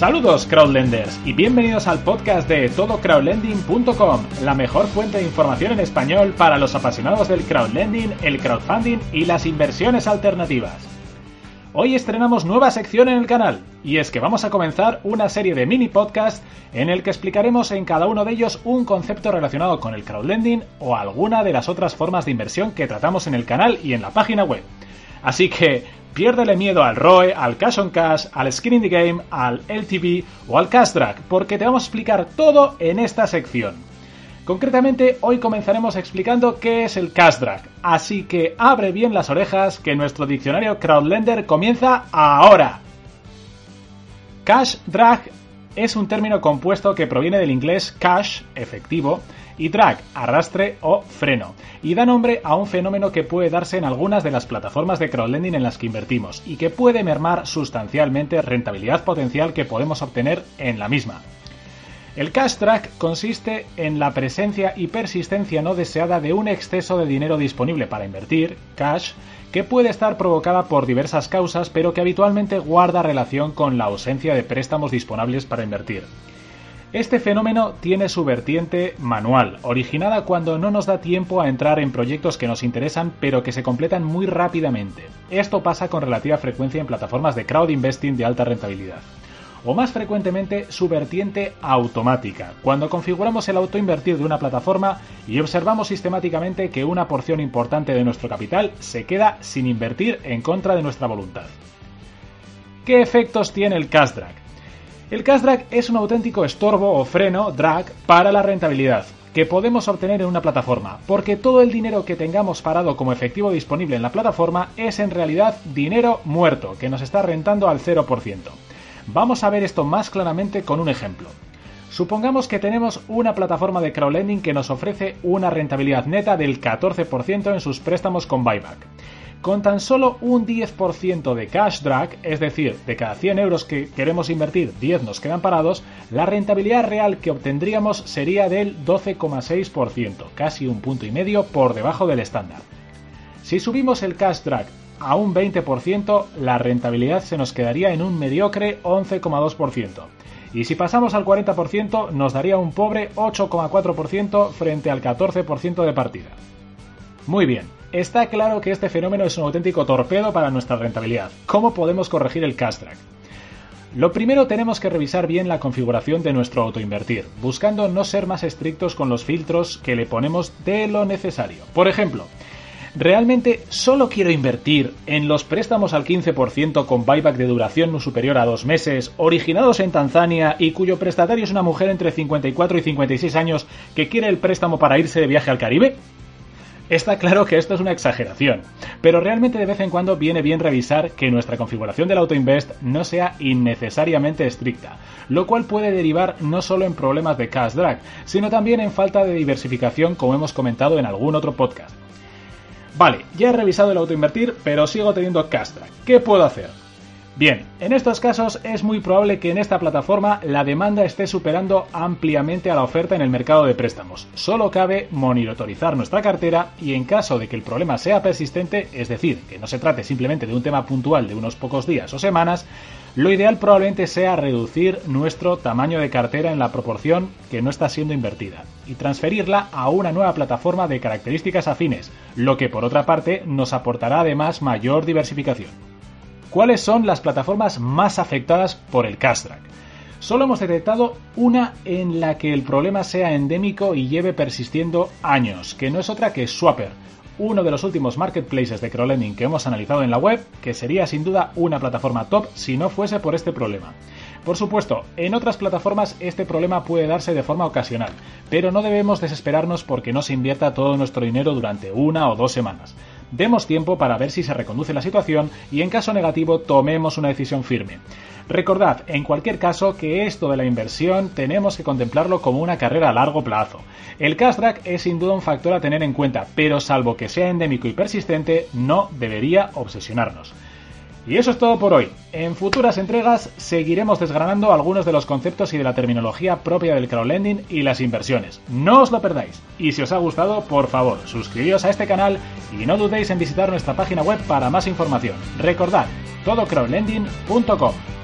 Saludos crowdlenders y bienvenidos al podcast de todocrowdlending.com, la mejor fuente de información en español para los apasionados del crowdlending, el crowdfunding y las inversiones alternativas. Hoy estrenamos nueva sección en el canal y es que vamos a comenzar una serie de mini podcasts en el que explicaremos en cada uno de ellos un concepto relacionado con el crowdlending o alguna de las otras formas de inversión que tratamos en el canal y en la página web. Así que piérdele miedo al ROE, al Cash on Cash, al Skin in the Game, al LTV o al Cash Drag, porque te vamos a explicar todo en esta sección. Concretamente, hoy comenzaremos explicando qué es el Cash Drag, así que abre bien las orejas que nuestro diccionario Crowdlender comienza ahora. Cash Drag es un término compuesto que proviene del inglés cash, efectivo, y drag, arrastre o freno, y da nombre a un fenómeno que puede darse en algunas de las plataformas de crowdlending en las que invertimos y que puede mermar sustancialmente rentabilidad potencial que podemos obtener en la misma. El cash drag consiste en la presencia y persistencia no deseada de un exceso de dinero disponible para invertir, cash, que puede estar provocada por diversas causas, pero que habitualmente guarda relación con la ausencia de préstamos disponibles para invertir. Este fenómeno tiene su vertiente manual, originada cuando no nos da tiempo a entrar en proyectos que nos interesan pero que se completan muy rápidamente. Esto pasa con relativa frecuencia en plataformas de crowd investing de alta rentabilidad. O más frecuentemente su vertiente automática, cuando configuramos el autoinvertir de una plataforma y observamos sistemáticamente que una porción importante de nuestro capital se queda sin invertir en contra de nuestra voluntad. ¿Qué efectos tiene el cash drag? El cash drag es un auténtico estorbo o freno drag para la rentabilidad que podemos obtener en una plataforma, porque todo el dinero que tengamos parado como efectivo disponible en la plataforma es en realidad dinero muerto, que nos está rentando al 0%. Vamos a ver esto más claramente con un ejemplo. Supongamos que tenemos una plataforma de crowdlending que nos ofrece una rentabilidad neta del 14% en sus préstamos con buyback. Con tan solo un 10% de cash drag, es decir, de cada 100 euros que queremos invertir, 10 nos quedan parados, la rentabilidad real que obtendríamos sería del 12,6%, casi un punto y medio por debajo del estándar. Si subimos el cash drag a un 20%, la rentabilidad se nos quedaría en un mediocre 11,2%. Y si pasamos al 40%, nos daría un pobre 8,4% frente al 14% de partida. Muy bien, está claro que este fenómeno es un auténtico torpedo para nuestra rentabilidad. ¿Cómo podemos corregir el cash drag? Lo primero tenemos que revisar bien la configuración de nuestro autoinvertir, buscando no ser más estrictos con los filtros que le ponemos de lo necesario. Por ejemplo, ¿realmente solo quiero invertir en los préstamos al 15% con buyback de duración no superior a dos meses, originados en Tanzania y cuyo prestatario es una mujer entre 54 y 56 años que quiere el préstamo para irse de viaje al Caribe? Está claro que esto es una exageración, pero realmente de vez en cuando viene bien revisar que nuestra configuración del AutoInvest no sea innecesariamente estricta, lo cual puede derivar no solo en problemas de cash drag, sino también en falta de diversificación como hemos comentado en algún otro podcast. Vale, ya he revisado el autoinvertir, pero sigo teniendo cash drag. ¿Qué puedo hacer? Bien, en estos casos es muy probable que en esta plataforma la demanda esté superando ampliamente a la oferta en el mercado de préstamos. Solo cabe monitorizar nuestra cartera y en caso de que el problema sea persistente, es decir, que no se trate simplemente de un tema puntual de unos pocos días o semanas, lo ideal probablemente sea reducir nuestro tamaño de cartera en la proporción que no está siendo invertida y transferirla a una nueva plataforma de características afines, lo que por otra parte nos aportará además mayor diversificación. ¿Cuáles son las plataformas más afectadas por el cash drag? Solo hemos detectado una en la que el problema sea endémico y lleve persistiendo años, que no es otra que Swapper, uno de los últimos marketplaces de crowdlending que hemos analizado en la web, que sería sin duda una plataforma top si no fuese por este problema. Por supuesto, en otras plataformas este problema puede darse de forma ocasional, pero no debemos desesperarnos porque no se invierta todo nuestro dinero durante una o dos semanas. Demos tiempo para ver si se reconduce la situación y en caso negativo tomemos una decisión firme. Recordad, en cualquier caso, que esto de la inversión tenemos que contemplarlo como una carrera a largo plazo. El cash drag es sin duda un factor a tener en cuenta, pero salvo que sea endémico y persistente, no debería obsesionarnos. Y eso es todo por hoy. En futuras entregas seguiremos desgranando algunos de los conceptos y de la terminología propia del crowdlending y las inversiones. No os lo perdáis. Y si os ha gustado, por favor, suscribíos a este canal y no dudéis en visitar nuestra página web para más información. Recordad, todocrowdlending.com.